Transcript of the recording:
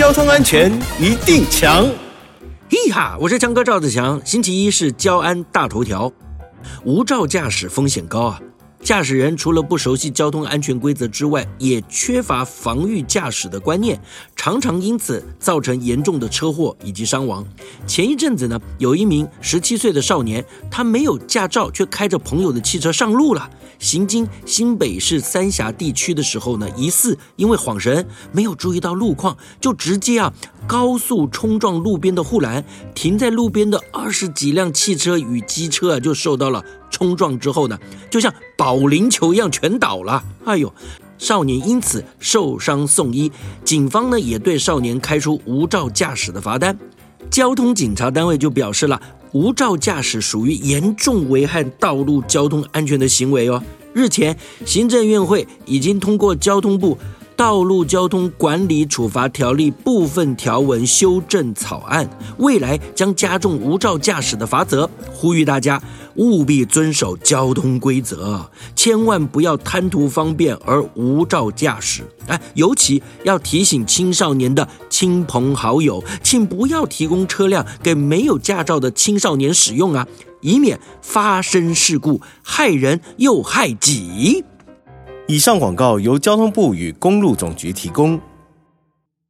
交通安全一定强。嘿哈，我是强哥赵子强。星期一是交安大头条，无照驾驶风险高啊！驾驶人除了不熟悉交通安全规则之外，也缺乏防御驾驶的观念，常常因此造成严重的车祸以及伤亡。前一阵子呢，有一名十七岁的少年，他没有驾照，却开着朋友的汽车上路了。行经新北市三峡地区的时候呢，疑似因为晃神，没有注意到路况，就直接啊高速冲撞路边的护栏，停在路边的二十几辆汽车与机车啊，就受到了冲撞之后呢，就像保龄球一样全倒了。哎呦，少年因此受伤送医，警方呢也对少年开出无照驾驶的罚单。交通警察单位就表示了，无照驾驶属于严重危害道路交通安全的行为哦。日前，行政院会已经通过交通部《道路交通管理处罚条例》部分条文修正草案，未来将加重无照驾驶的罚则，呼吁大家务必遵守交通规则，千万不要贪图方便而无照驾驶。哎，尤其要提醒青少年的亲朋好友，请不要提供车辆给没有驾照的青少年使用啊，以免发生事故，害人又害己。以上广告由交通部与公路总局提供。